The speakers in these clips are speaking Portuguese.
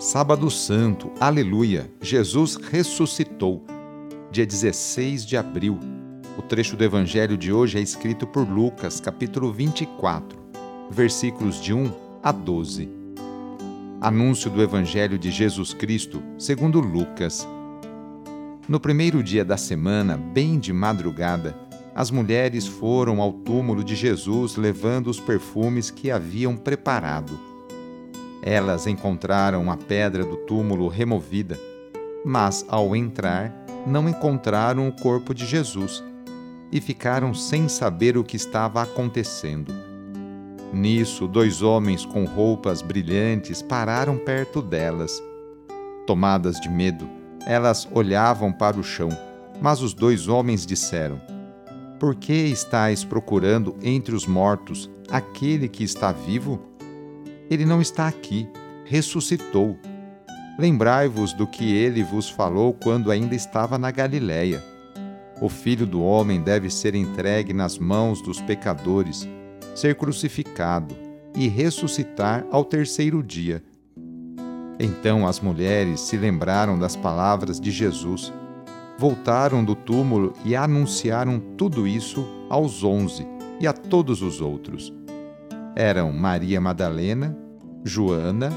Sábado Santo, aleluia! Jesus ressuscitou. Dia 16 de abril. O trecho do evangelho de hoje é escrito por Lucas, capítulo 24, versículos de 1 a 12. Anúncio do Evangelho de Jesus Cristo, segundo Lucas. No primeiro dia da semana, bem de madrugada, as mulheres foram ao túmulo de Jesus levando os perfumes que haviam preparado. Elas encontraram a pedra do túmulo removida, mas ao entrar, não encontraram o corpo de Jesus e ficaram sem saber o que estava acontecendo. Nisso, dois homens com roupas brilhantes pararam perto delas. Tomadas de medo, elas olhavam para o chão, mas os dois homens disseram: Por que estáis procurando entre os mortos aquele que está vivo? Ele não está aqui, ressuscitou. Lembrai-vos do que ele vos falou quando ainda estava na Galiléia. O filho do homem deve ser entregue nas mãos dos pecadores ser crucificado e ressuscitar ao terceiro dia. Então as mulheres se lembraram das palavras de Jesus, voltaram do túmulo e anunciaram tudo isso aos onze e a todos os outros. Eram Maria Madalena, Joana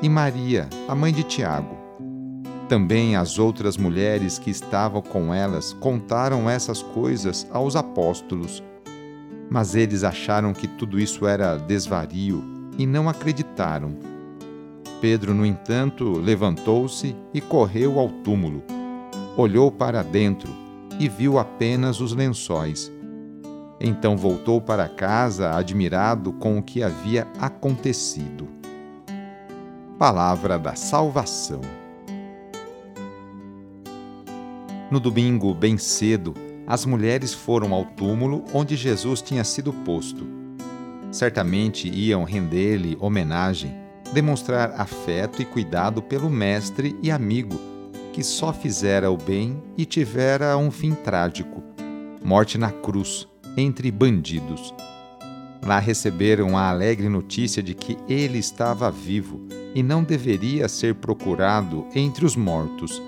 e Maria, a mãe de Tiago. Também as outras mulheres que estavam com elas contaram essas coisas aos apóstolos mas eles acharam que tudo isso era desvario e não acreditaram. Pedro, no entanto, levantou-se e correu ao túmulo. Olhou para dentro e viu apenas os lençóis. Então voltou para casa, admirado com o que havia acontecido. Palavra da Salvação. No domingo, bem cedo, as mulheres foram ao túmulo onde Jesus tinha sido posto. Certamente iam render-lhe homenagem, demonstrar afeto e cuidado pelo mestre e amigo, que só fizera o bem e tivera um fim trágico morte na cruz, entre bandidos. Lá receberam a alegre notícia de que ele estava vivo e não deveria ser procurado entre os mortos.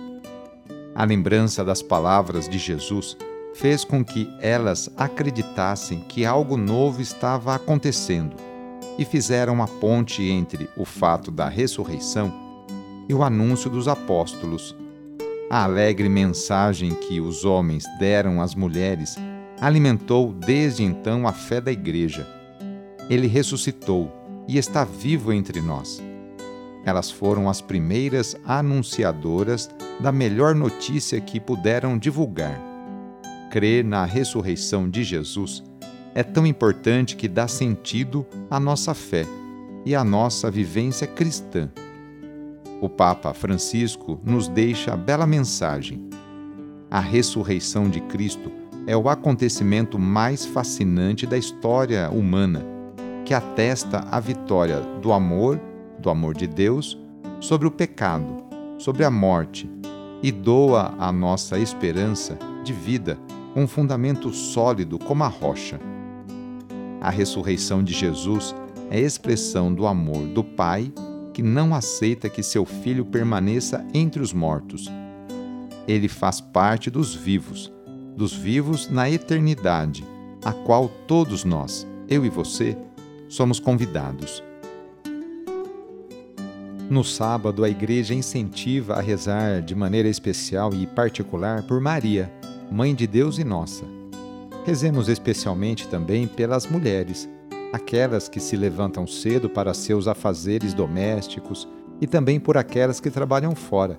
A lembrança das palavras de Jesus fez com que elas acreditassem que algo novo estava acontecendo e fizeram a ponte entre o fato da ressurreição e o anúncio dos apóstolos. A alegre mensagem que os homens deram às mulheres alimentou desde então a fé da Igreja. Ele ressuscitou e está vivo entre nós. Elas foram as primeiras anunciadoras da melhor notícia que puderam divulgar crer na ressurreição de Jesus é tão importante que dá sentido à nossa fé e à nossa vivência cristã. O Papa Francisco nos deixa a bela mensagem. A ressurreição de Cristo é o acontecimento mais fascinante da história humana, que atesta a vitória do amor, do amor de Deus, sobre o pecado, sobre a morte e doa a nossa esperança de vida um fundamento sólido como a rocha. A ressurreição de Jesus é expressão do amor do Pai que não aceita que seu filho permaneça entre os mortos. Ele faz parte dos vivos, dos vivos na eternidade, a qual todos nós, eu e você, somos convidados. No sábado, a igreja incentiva a rezar de maneira especial e particular por Maria, Mãe de Deus e nossa. Rezemos especialmente também pelas mulheres, aquelas que se levantam cedo para seus afazeres domésticos e também por aquelas que trabalham fora.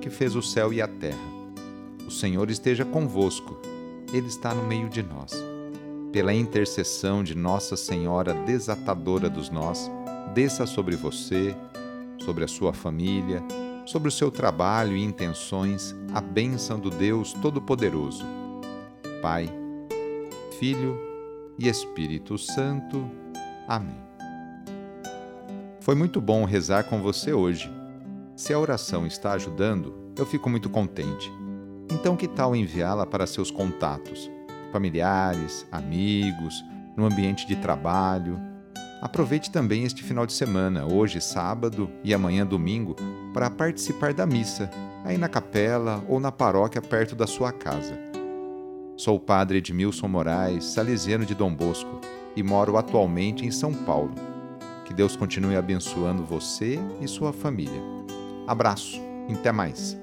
que fez o céu e a terra. O Senhor esteja convosco, Ele está no meio de nós. Pela intercessão de Nossa Senhora Desatadora dos Nós, desça sobre você, sobre a sua família, sobre o seu trabalho e intenções a bênção do Deus Todo-Poderoso. Pai, Filho e Espírito Santo. Amém. Foi muito bom rezar com você hoje. Se a oração está ajudando, eu fico muito contente. Então, que tal enviá-la para seus contatos, familiares, amigos, no ambiente de trabalho? Aproveite também este final de semana, hoje sábado e amanhã domingo, para participar da missa, aí na capela ou na paróquia perto da sua casa. Sou o padre Edmilson Moraes, salesiano de Dom Bosco, e moro atualmente em São Paulo. Que Deus continue abençoando você e sua família. Abraço, até mais.